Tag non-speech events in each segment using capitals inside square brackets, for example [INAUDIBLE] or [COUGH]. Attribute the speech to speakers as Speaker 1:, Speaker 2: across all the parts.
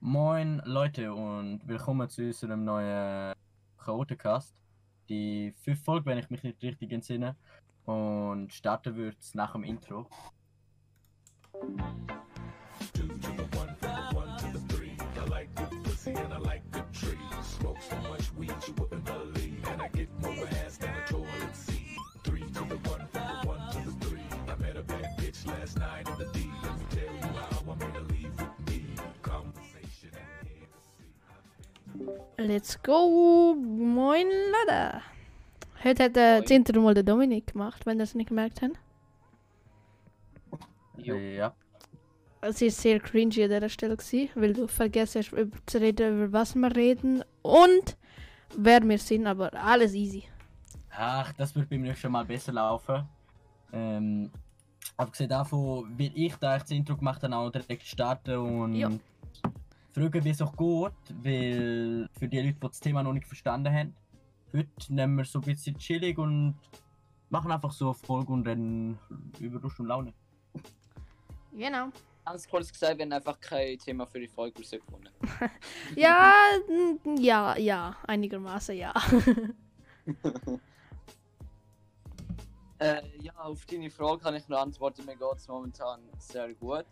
Speaker 1: Moin Leute und willkommen zu unserem neuen Chaotencast. Die fünfte Folge, wenn ich mich nicht richtig entsinne. Und starten wird es nach dem Intro.
Speaker 2: Two
Speaker 3: Let's go! Moin Leute! Heute hat das
Speaker 4: Moin.
Speaker 3: Intro mal der Dominik gemacht, wenn ihr es nicht gemerkt habt.
Speaker 4: Jo.
Speaker 1: Ja.
Speaker 3: Es war sehr cringy an dieser Stelle, gewesen, weil du vergessen hast, über, zu reden, über was wir reden und wer wir sind, aber alles easy.
Speaker 1: Ach, das wird bei mir schon mal besser laufen. Ähm, abgesehen davon, will ich da das Intro gemacht habe, auch direkt starten und
Speaker 3: Ja.
Speaker 1: Fragen, wie es auch geht, weil für die Leute, die das Thema noch nicht verstanden haben, heute nehmen wir so ein bisschen chillig und machen einfach so eine Folge und dann über Lust und Laune.
Speaker 3: Genau.
Speaker 4: Ganz kurz gesagt, wir haben einfach kein Thema für die Folge rausgefunden. [LAUGHS]
Speaker 3: Ja, ja, ja, einigermaßen ja. [LAUGHS]
Speaker 4: Äh, ja, auf deine Frage kann ich nur antworten, mir geht es momentan sehr gut.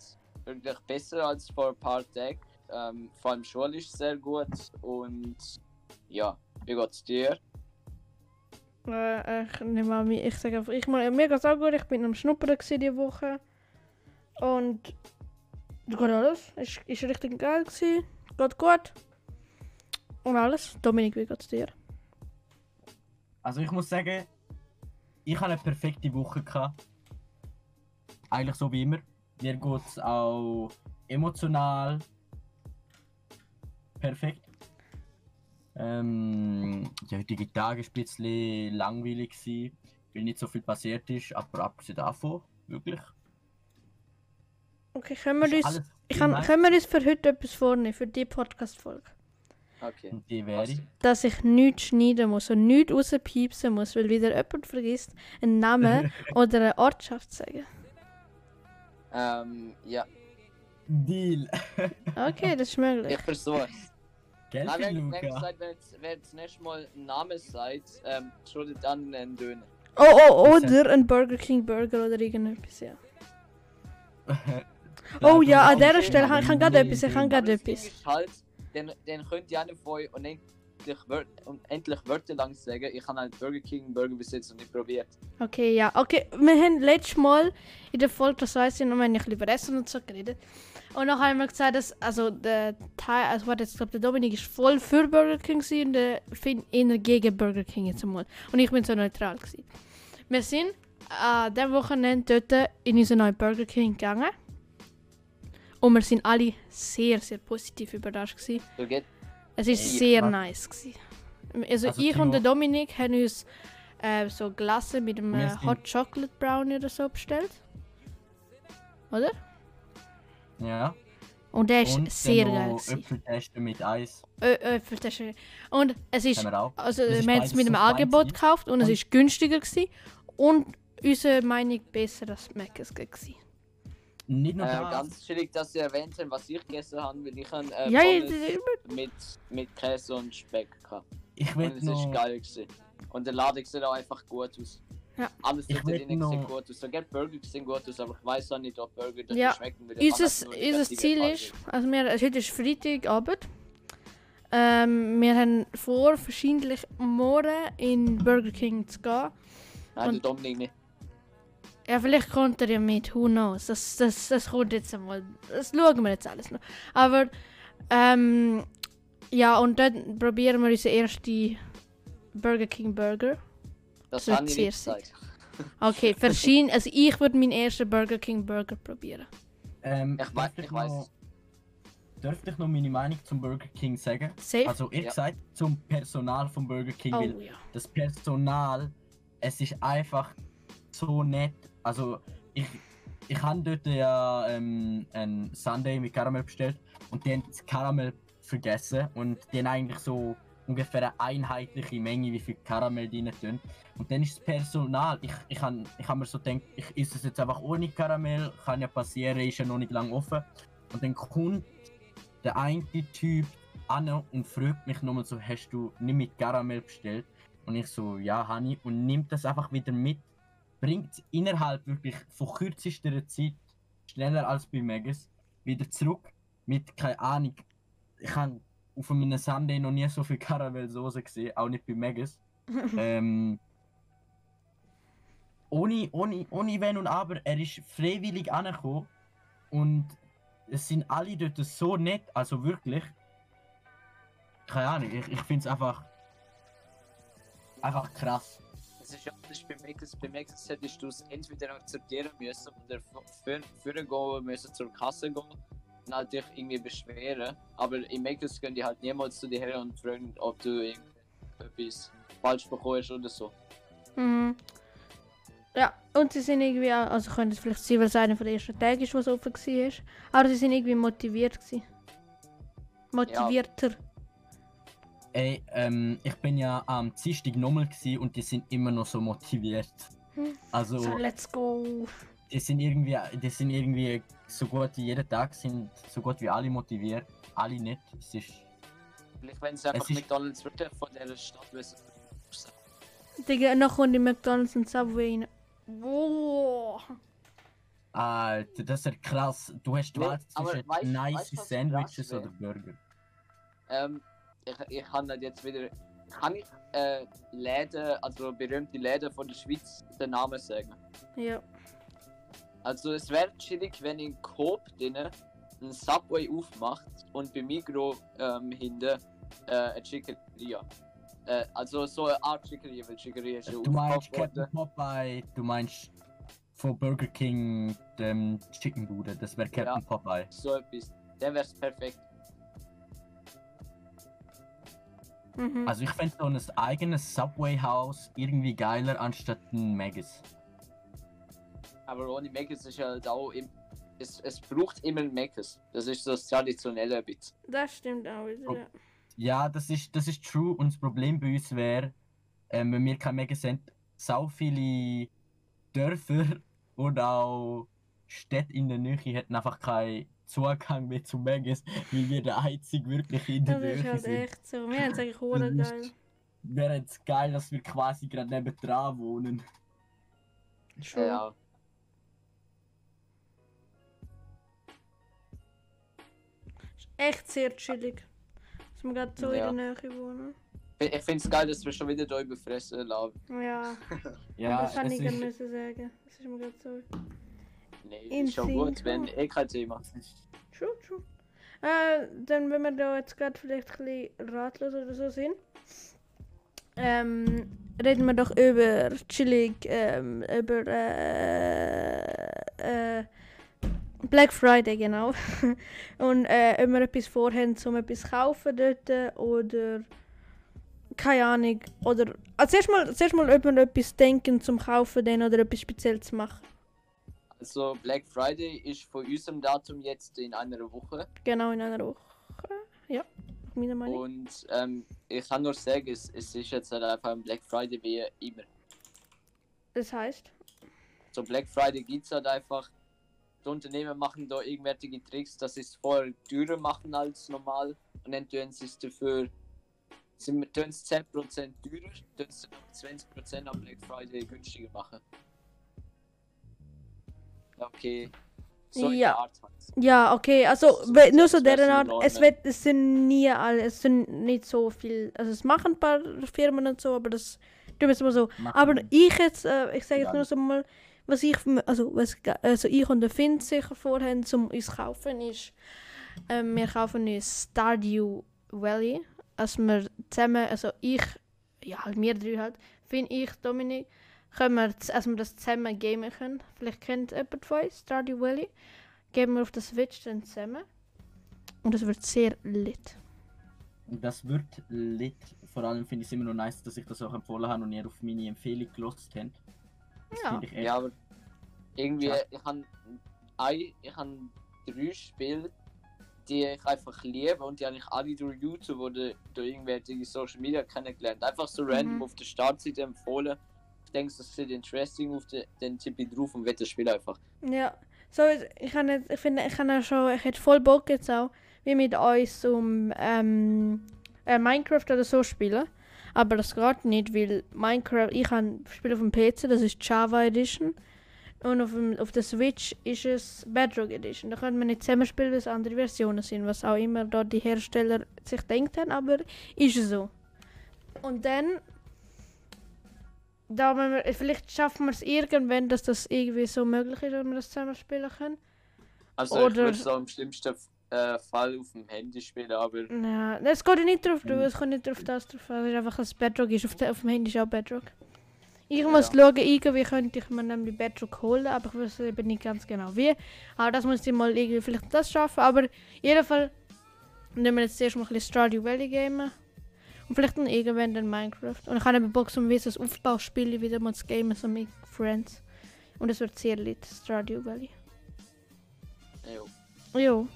Speaker 4: Wirklich besser als vor ein paar Tagen. Ähm, vor allem Schule ist sehr gut und ja, wie geht's dir?
Speaker 3: Äh, ich nehme an, mich- ich sage einfach, ich, mal- mir geht's auch gut, ich bin am Schnuppern diese Woche. Und geht alles, ist, ist richtig geil gewesen, geht gut. Und alles. Dominik, wie geht's dir?
Speaker 1: Also ich muss sagen, ich habe eine perfekte Woche gehabt. Eigentlich so wie immer. Mir geht es auch emotional perfekt. Ähm, der heutige Tag war ein bisschen langweilig, gewesen, weil nicht so viel passiert ist, aber abgesehen davon, wirklich.
Speaker 3: Okay, können wir
Speaker 1: ist
Speaker 3: uns, ich kann, können wir uns für heute etwas vornehmen, für die Podcast-Folge?
Speaker 4: Okay.
Speaker 1: Und die wäre.
Speaker 3: Dass ich nichts schneiden muss und nichts rauspiepsen muss, weil wieder jemand vergisst, einen Namen [LAUGHS] oder eine Ortschaft zu sagen.
Speaker 4: Ähm, ja,
Speaker 1: Deal! [LAUGHS]
Speaker 3: Okay, das ist möglich.
Speaker 4: ich versuch's.
Speaker 1: Gell,
Speaker 4: Nein, wenn, wenn jetzt nächstes Mal ein Name seid, ähm, schuldet dann einen Döner.
Speaker 3: Oh, oh, oder ein Burger King Burger oder irgendetwas, ja. [LAUGHS] Oh ja, an dieser Stelle kann- ich kann gerade etwas, ich kann gerade etwas.
Speaker 4: ist halt, den, den könnt ihr einen von euch unendlich, Wör unendlich Wörter lang sagen. Ich habe halt Burger King Burger bis jetzt noch nicht probiert.
Speaker 3: Okay, ja. Okay, wir haben letztes Mal in der Folge, das weiss ich noch, ein bisschen über Essen und so geredet. Und dann haben wir gesagt, dass, also der Teil, also warte, ich glaube, der Dominik ist voll für Burger King und der Finn eher gegen Burger King jetzt einmal. Und ich bin so neutral gewesen. Wir sind an diesem Wochenende dort in unseren neuen Burger King gegangen. Und wir sind alle sehr, sehr positiv überrascht gewesen.
Speaker 4: So geht
Speaker 3: Es ist sehr
Speaker 1: was-
Speaker 3: nice. Gewesen. Also,
Speaker 1: Also,
Speaker 3: ich und der Dominik haben uns äh, so Glasse mit einem äh, Hot Chocolate Brownie oder so bestellt. Oder?
Speaker 1: Ja.
Speaker 3: Und der ist
Speaker 1: Und
Speaker 3: sehr geil.
Speaker 1: Äpfeltesten mit Eis.
Speaker 3: Ö Und es ist,
Speaker 1: wir
Speaker 3: also
Speaker 1: Das
Speaker 3: wir haben es mit einem Angebot gekauft und, es
Speaker 1: Und-
Speaker 3: ist günstiger gewesen. Und unsere Meinung besser als Mc's gewesen.
Speaker 1: Nicht
Speaker 4: äh,
Speaker 1: nur das.
Speaker 4: ganz chillig, dass ihr erwähnt habt, was ich gegessen habe, weil ich habe äh,
Speaker 3: Ja, ja,
Speaker 4: mit, mit Käse und Speck gehabt.
Speaker 1: ich
Speaker 4: Und
Speaker 1: will
Speaker 4: es ist
Speaker 1: noch.
Speaker 4: geil gewesen. Und der Laden sieht auch einfach gut aus.
Speaker 3: Ja.
Speaker 4: Alles
Speaker 1: Ich
Speaker 4: dort drinnen
Speaker 1: noch-
Speaker 4: sieht gut aus. Sogar Burger sehen gut aus, aber ich weiß auch nicht, ob Burger dort
Speaker 3: Ja,
Speaker 4: schmecken würde. Ich
Speaker 3: Unser,
Speaker 4: das
Speaker 3: Ziel ist, also wir, also heute ist Freitagabend. Ähm, wir haben vor, wahrscheinlich morgen in Burger King zu gehen.
Speaker 4: Nein,
Speaker 3: und-
Speaker 4: der Dominik nicht.
Speaker 3: Ja, vielleicht kommt er ja mit, who knows. Das, das, das kommt jetzt einmal. Das schauen wir jetzt alles noch. Aber, ähm, ja, und dann probieren wir unseren ersten Burger King Burger.
Speaker 4: Das
Speaker 3: wird
Speaker 4: habe ich
Speaker 3: sehr
Speaker 4: gesagt.
Speaker 3: Okay, [LAUGHS] verschieden. Also, ich würde meinen ersten Burger King Burger probieren.
Speaker 1: Ähm,
Speaker 4: Ich weiß,
Speaker 1: dürfte
Speaker 4: ich
Speaker 1: noch-
Speaker 4: weiß.
Speaker 1: Dürfte ich noch meine Meinung zum Burger King sagen?
Speaker 3: Safe?
Speaker 1: Also, ich
Speaker 4: Ja.
Speaker 1: gesagt zum Personal vom Burger King,
Speaker 3: oh
Speaker 1: weil
Speaker 3: ja.
Speaker 1: das Personal, es ist einfach so nett. Also, ich, ich habe dort ja ähm, ein Sunday mit Karamell bestellt und die haben das Karamell vergessen und die haben eigentlich so ungefähr eine einheitliche Menge, wie viel Karamell die tun. Und dann ist das Personal, ich, ich habe ich hab mir so gedacht, ich esse es jetzt einfach ohne Karamell, kann ja passieren, ist ja noch nicht lange offen. Und dann kommt der eine Typ an und fragt mich nochmal so, hast du nicht mit Karamell bestellt? Und ich so, ja, ich. Und nimmt das einfach wieder mit. Bringt innerhalb wirklich von kürzester Zeit, schneller als bei Megas, wieder zurück. Mit, keine Ahnung, ich habe auf einem Sunday noch nie so viel Karamellsoße gesehen, auch nicht bei Megas. [LAUGHS] ähm, ohne, ohne, ohne Wenn und Aber, er ist freiwillig angekommen und es sind alle dort so nett, also wirklich. Keine Ahnung, ich, ich finde es einfach. einfach krass.
Speaker 4: Ist ja bei Makers. Bei Makers hättest du es entweder akzeptieren müssen oder für, für gehen müssen zur Kasse gehen und halt dich irgendwie beschweren. Aber in gehen die halt niemals zu dir her und fragen, ob du irgendetwas falsch bekommst oder so.
Speaker 3: Mhm. Ja, und sie sind irgendwie, also könnte es vielleicht sein, weil es einer von den ersten Tagen ist, was offen war. Aber sie sind irgendwie motiviert gewesen. Motivierter.
Speaker 1: Ey, ähm, ich bin ja am Dienstag nochmal gsi und die sind immer noch so motiviert.
Speaker 3: Hm.
Speaker 1: Also,
Speaker 3: So, let's go.
Speaker 1: die sind irgendwie, die sind irgendwie so gut wie jeden Tag sind so gut wie alle motiviert. Alle nicht. Es ist,
Speaker 4: Vielleicht wenn sie einfach McDonalds wirklich von der Stadt wissen.
Speaker 3: Digga, noch kommt die McDonalds und Subway rein. Wow.
Speaker 1: Alter, das ist ja krass. Du hast
Speaker 4: Nee,
Speaker 1: Wahl zwischen
Speaker 4: weißt-
Speaker 1: nice
Speaker 4: weißt
Speaker 1: Sandwiches oder Burger.
Speaker 4: Ähm, ich, ich kann halt jetzt wieder. Kann ich äh, Läden, also berühmte Läden von der Schweiz, den Namen sagen?
Speaker 3: Ja.
Speaker 4: Also es wäre chillig, wenn in Coop drinnen ein Subway aufmacht und bei Migro ähm, hinten äh, eine Chicken-Ria. Äh, also so eine Art Chicken-Ria, weil Chicken-Ria ist ja
Speaker 1: Du meinst. Captain Popeye, du meinst von Burger King dem Chicken Bude, das wäre Captain Popeye.
Speaker 4: So etwas. Der wäre perfekt.
Speaker 3: Mhm.
Speaker 1: Also ich fände so ein eigenes Subway-Haus irgendwie geiler anstatt ein Megas.
Speaker 4: Aber ohne Megas ist halt auch im, es, es braucht immer ein Megas. Das ist so das traditionelle Bit.
Speaker 3: das stimmt auch wieder. Ja.
Speaker 1: Ja, das ist, das ist true und das Problem bei uns wäre, ähm, wenn wir kein Megas sind, so viele Dörfer [LAUGHS] und auch Städte in der Nähe hätten einfach keinen Zugang mehr zu Megas, weil wir der einzige wirklich in der
Speaker 3: Das ist
Speaker 1: Nähe
Speaker 3: halt
Speaker 1: sind.
Speaker 3: echt so. Wir haben es eigentlich
Speaker 1: Das
Speaker 3: geil.
Speaker 1: Wäre jetzt geil, dass wir quasi gerade nebendran wohnen.
Speaker 3: True.
Speaker 4: Ja.
Speaker 3: Ist echt sehr chillig. Dass wir gerade so
Speaker 4: Ja.
Speaker 3: in der Nähe wohnen.
Speaker 4: Ich finde es geil, dass wir schon wieder da überfressen lassen.
Speaker 3: Ja,
Speaker 1: Ja,
Speaker 3: das kann
Speaker 1: es
Speaker 3: ich gerne sagen. Das ist mir gerade so.
Speaker 4: Nee, ist schon gut, wenn eh kein Thema.
Speaker 3: True, true. Äh, dann, wenn wir da jetzt gerade vielleicht ein bisschen ratlos oder so sind, ähm, reden wir doch über chillig, ähm, über äh, äh, Black Friday, genau. [LAUGHS] Und äh, ob wir etwas vorhaben, um etwas zu kaufen dort oder keine Ahnung. Oder also zuerst mal, zuerst mal ob wir etwas denken zum Kaufen dann oder etwas speziell zu machen.
Speaker 4: Also Black Friday ist von unserem Datum jetzt in einer Woche.
Speaker 3: Genau in einer Woche. Ja, nach meiner Meinung.
Speaker 4: Und ähm, ich kann nur sagen, es, es ist jetzt halt einfach ein Black Friday wie immer.
Speaker 3: Das heißt.
Speaker 4: So Black Friday gibt es halt einfach. Die Unternehmen machen da irgendwelche Tricks, dass sie es vorher teurer machen als normal. Und dann tun sie es dafür. Tun es 10% teurer, tun es dann 20% am Black Friday günstiger machen. Ja, Okay. So
Speaker 3: Ja. Ja, okay, also
Speaker 4: So-
Speaker 3: nur
Speaker 4: so
Speaker 3: deren Art, es, wird, es sind nie alle, es sind nicht so viel, also es machen ein paar Firmen und so, aber das tun wir mal so.
Speaker 1: machen-
Speaker 3: Aber ich jetzt, äh, ich sage jetzt
Speaker 1: Ja.
Speaker 3: nur so mal, was ich, also, was, also ich und der Finn sicher vorhaben, um uns kaufen, ist, ähm, wir kaufen uns Stardew Valley, als wir zusammen, also ich, ja, halt wir drei halt, Finn, ich, Dominik, können wir, z- als wir das zusammen gamen können. Vielleicht kennt jemand von euch Stardew Valley. Geben wir auf der Switch dann zusammen. Und es wird sehr lit.
Speaker 1: Das wird lit. Vor allem finde ich es immer noch nice, dass ich das auch empfohlen habe und ihr auf meine Empfehlung gelost habt. Das
Speaker 3: Ja.
Speaker 1: finde ich echt.
Speaker 4: Ja, aber irgendwie,
Speaker 1: Ja.
Speaker 4: ich habe ein, ich habe drei Spiele, die ich einfach liebe und die habe ich alle durch YouTube oder durch irgendwelche Social Media kennengelernt. Einfach so random
Speaker 3: Mhm.
Speaker 4: auf der Startseite empfohlen. Ich denke, das sieht interesting den, den tippe ich drauf und werde das Spiel einfach.
Speaker 3: Ja. So, ich, kann nicht, ich finde, ich kann auch schon, ich hätte voll Bock jetzt auch, wie mit uns um ähm, äh, Minecraft oder so spielen. Aber das geht nicht, weil Minecraft, ich kann spiele auf dem PC, das ist Java Edition. Und auf, dem, auf der Switch ist es Bedrock Edition. Da können wir nicht zusammen spielen, weil es andere Versionen sind, was auch immer da die Hersteller sich denkt haben, aber ist so. Und dann, da wir, vielleicht schaffen wir es irgendwann, dass das irgendwie so möglich ist, dass wir das zusammen spielen können.
Speaker 4: Also ich
Speaker 3: Oder-
Speaker 4: würde so im schlimmsten äh, Fall auf dem Handy spielen, aber
Speaker 3: Ja, es geht ja nicht drauf drauf, es kommt nicht drauf das drauf an. Es ist einfach, dass Bedrock ist. Auf, der, auf dem Handy ist auch Bedrock. Ich muss schauen, irgendwie könnte ich mir nämlich Bedrock holen, aber ich weiß eben nicht ganz genau wie. Aber das muss ich mal irgendwie vielleicht das schaffen. Aber in jedem Fall nehmen wir jetzt zuerst mal ein bisschen Stardew Valley gamen. Und vielleicht dann irgendwann dann Minecraft. Und ich habe eben Bock, so ein bisschen ein Aufbauspiel wieder mal zu gamen, so mit Friends. Und es wird sehr lit, Stardew Valley.
Speaker 4: ja.
Speaker 3: Ja.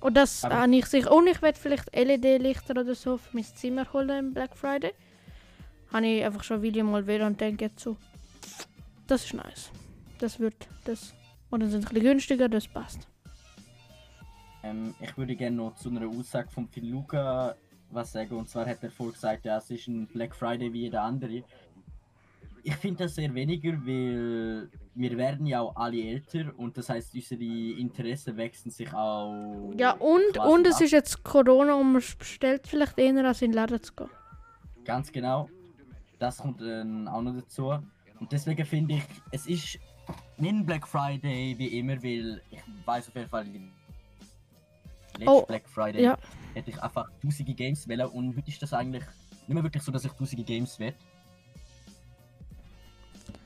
Speaker 3: Und das
Speaker 1: Aber-
Speaker 3: habe ich sicher. Und ich werde vielleicht LED-Lichter oder so für mein Zimmer holen im Black Friday. Habe ich einfach schon ein Video mal wieder und denke jetzt so, das ist nice. Das wird das. Und dann sind ein bisschen günstiger, das passt.
Speaker 1: Ähm, ich würde gerne noch zu einer Aussage von Phil Luca was sagen. Und zwar hat er vorher gesagt, ja, es ist ein Black Friday wie jeder andere. Ich finde das sehr weniger, weil wir werden ja auch alle älter und das heißt, unsere Interessen wechseln sich auch.
Speaker 3: Ja, und, und es
Speaker 1: ab.
Speaker 3: ist jetzt Corona und man bestellt vielleicht eher, als in den Laden zu gehen.
Speaker 1: Ganz genau. Das kommt dann auch noch dazu. Und deswegen finde ich, es ist nicht Black Friday wie immer, weil ich weiß auf jeden Fall, letzten
Speaker 3: Oh,
Speaker 1: Black Friday
Speaker 3: ja.
Speaker 1: Hätte ich einfach tausende Games wählen und heute ist das eigentlich nicht mehr wirklich so, dass ich tausende Games will.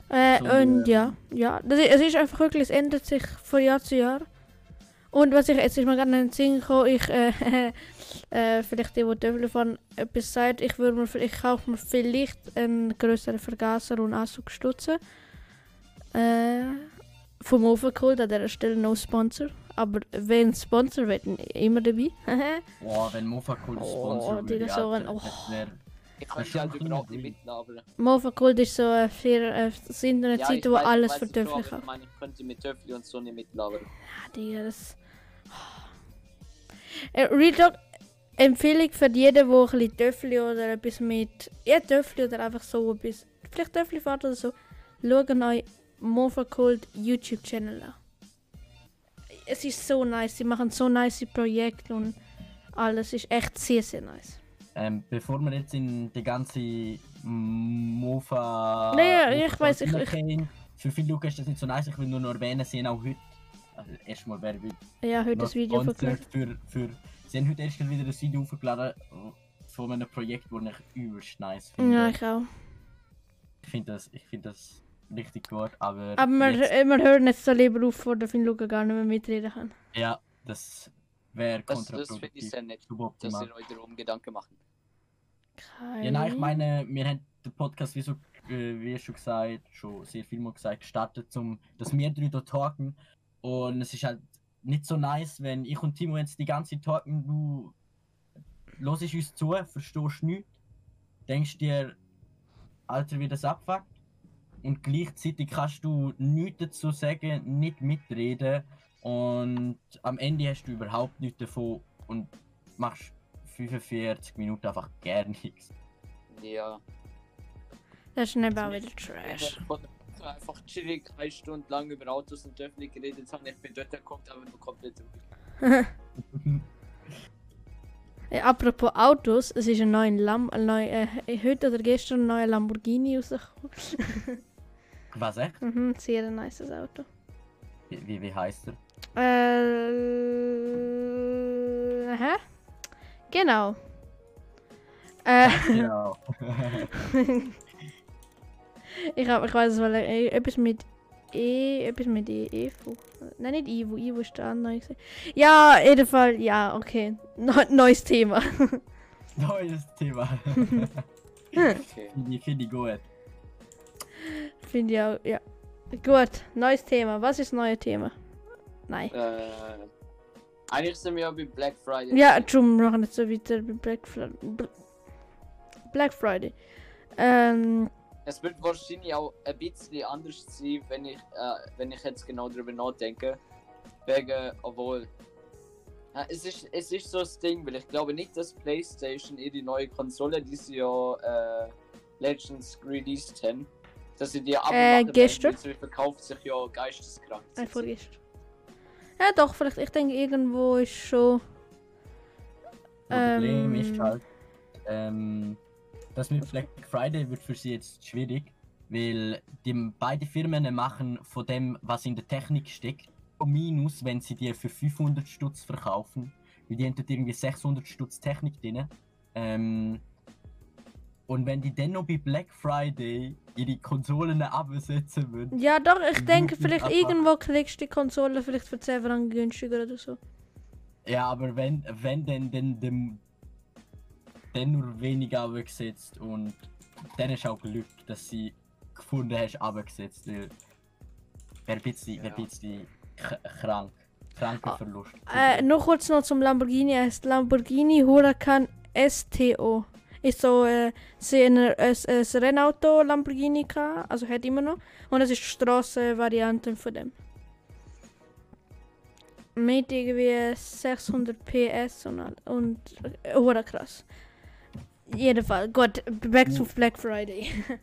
Speaker 3: Äh,
Speaker 1: So,
Speaker 3: und
Speaker 1: ähm,
Speaker 3: ja, ja. Das, es ist einfach wirklich, es ändert sich von Jahr zu Jahr. Und was ich jetzt ist mir gerade in den Sinn gekommen, ich, äh, [LAUGHS] äh, vielleicht die, die Töffel von etwas sagt, ich würde mir, ich kaufe mir vielleicht einen größeren Vergaser und Anzugstutzen. Äh, vom Ofen geholt, an dieser Stelle no Sponsor. Aber wenn Sponsor wird, immer dabei. [LAUGHS]
Speaker 1: Boah, wenn Mofa cool
Speaker 3: Oh,
Speaker 1: Sponsor
Speaker 3: die
Speaker 1: würde,
Speaker 3: das so ein- oh.
Speaker 4: Ich kann sie halt überhaupt nicht mitlabern.
Speaker 3: Mofa Gold ist so äh, für äh, das Internet
Speaker 4: Ja,
Speaker 3: wo
Speaker 4: weiß-
Speaker 3: alles für
Speaker 4: aber
Speaker 3: kauft.
Speaker 4: Ich meine, ich könnte mit Töffel und so nicht mitlabern.
Speaker 3: Ja, Digga, das. Äh, Real Talk, Empfehlung für jeden, der ein bisschen Töffel oder etwas mit. Ja, Töffel oder einfach so etwas. Vielleicht Töffel fährt oder so. Schaut euch Mofa Cold YouTube-Channel an. Es ist so nice, sie machen so nice Projekte und alles ist echt sehr, sehr nice.
Speaker 1: ähm, bevor wir jetzt in die ganze Mofa.
Speaker 3: Nee, ja,
Speaker 1: Mofa
Speaker 3: ich weiß, ich- ich-
Speaker 1: Für viele Lukas ist das nicht so nice, ich will nur noch erwähnen, sie haben auch heute. Also erstmal wer will
Speaker 3: Ja, heute das Video
Speaker 1: für, für. Sie haben heute erst wieder ein Video hochgeladen von einem Projekt, das ich übelst nice finde.
Speaker 3: Ja, ich auch.
Speaker 1: Ich finde das, ich find das richtig gut, aber.
Speaker 3: Aber wir,
Speaker 1: jetzt,
Speaker 3: äh, wir hören jetzt so lieber auf, wo der Finn Luca gar nicht mehr mitreden kann.
Speaker 1: ja, das wäre
Speaker 4: Das, das finde ich
Speaker 1: kontraproduktiv.
Speaker 4: sehr nett, dass ihr euch darum Gedanken macht.
Speaker 1: Ja, nein, ich meine, wir haben den Podcast, wie, so, äh, wie schon gesagt, schon sehr viel mal gesagt, gestartet, um, dass wir drei hier talken. Und es ist halt nicht so nice, wenn ich und Timo jetzt die ganze Zeit talken, du hörst uns zu, verstehst nichts, denkst dir, Alter, wie das abfuckt. Und gleichzeitig kannst du nichts dazu sagen, nicht mitreden. Und am Ende hast du überhaupt nichts davon und machst 45 Minuten einfach gar nichts.
Speaker 4: Ja.
Speaker 3: Das ist eben auch wieder Trash.
Speaker 4: Ich habe einfach chillig eine Stunde lang über Autos und Töffel geredet haben. Ich bin dort gekommen, aber nur komplett ruhig. [LAUGHS]
Speaker 3: Äh, apropos Autos, es ist ein neuer Lam ein äh, heute oder gestern ein neuer Lamborghini rausgekommen. [LAUGHS]
Speaker 1: Was echt?
Speaker 3: Mhm, sehr ein nices Auto.
Speaker 1: Wie, wie, wie heißt er?
Speaker 3: Äh, hä? Genau. Äh, [LAUGHS]
Speaker 1: Genau.
Speaker 3: ich, hab, ich weiß es, weil äh, etwas mit E, etwas mit E, Evo. Nein, nicht Ivo, Ivo ist der andere. Ja, Fall, ja, okay. Neu- neues Thema. [LAUGHS]
Speaker 1: Neues Thema.
Speaker 4: Okay. [LAUGHS]
Speaker 1: Finde ich, find ich gut.
Speaker 3: Finde ich auch, ja. Gut, neues Thema. Was ist das neue Thema? Nein.
Speaker 4: Äh, eigentlich sind wir ja bei Black Friday.
Speaker 3: Ja, wir machen jetzt so weiter bei Black Friday. Black Friday. Ähm,
Speaker 4: Es wird wahrscheinlich auch ein bisschen anders sein, wenn ich, äh, wenn ich jetzt genau darüber nachdenke. Wegen, obwohl, Ja, es, ist, es ist so das Ding, weil ich glaube nicht, dass PlayStation ihre neue Konsole, die sie ja äh, Legends released haben, dass sie die
Speaker 3: Äh, gestern?
Speaker 4: weil sie verkauft sich ja geisteskrank.
Speaker 3: Nein, vorgestern. Ja, doch, vielleicht. Ich denke, irgendwo ist schon.
Speaker 1: Das Problem
Speaker 3: Ähm.
Speaker 1: ist halt, ähm, das mit Black Friday wird für sie jetzt schwierig, weil die beide Firmen machen von dem, was in der Technik steckt, Minus, wenn sie dir für 500 Stutz verkaufen, weil die haben dort irgendwie 600 Stutz Technik drin. Ähm, und wenn die dann noch bei Black Friday ihre Konsolen absetzen würden,
Speaker 3: Ja, doch, ich denke, vielleicht
Speaker 1: einfach-
Speaker 3: irgendwo kriegst du die Konsole vielleicht für 10 Franken günstiger oder so.
Speaker 1: Ja, aber wenn, wenn dann, dann, dann, dann nur wenig abgesetzt und dann ist auch Glück, dass sie gefunden hast, abgesetzt. Weil wäre ein bisschen,
Speaker 4: Ja.
Speaker 1: wär ein bisschen krank. Kranker
Speaker 3: Ah,
Speaker 1: Verlust.
Speaker 3: Äh, noch kurz noch zum Lamborghini. Er heißt Lamborghini Huracan STO. Ist so äh, ein, ein, ein Rennauto Lamborghini gehabt, also hat immer noch. Und es ist die Straßenvariante von dem. Mit irgendwie 600 PS und, und äh, hure krass. Jedenfalls, gut, back to Black Friday. [LAUGHS]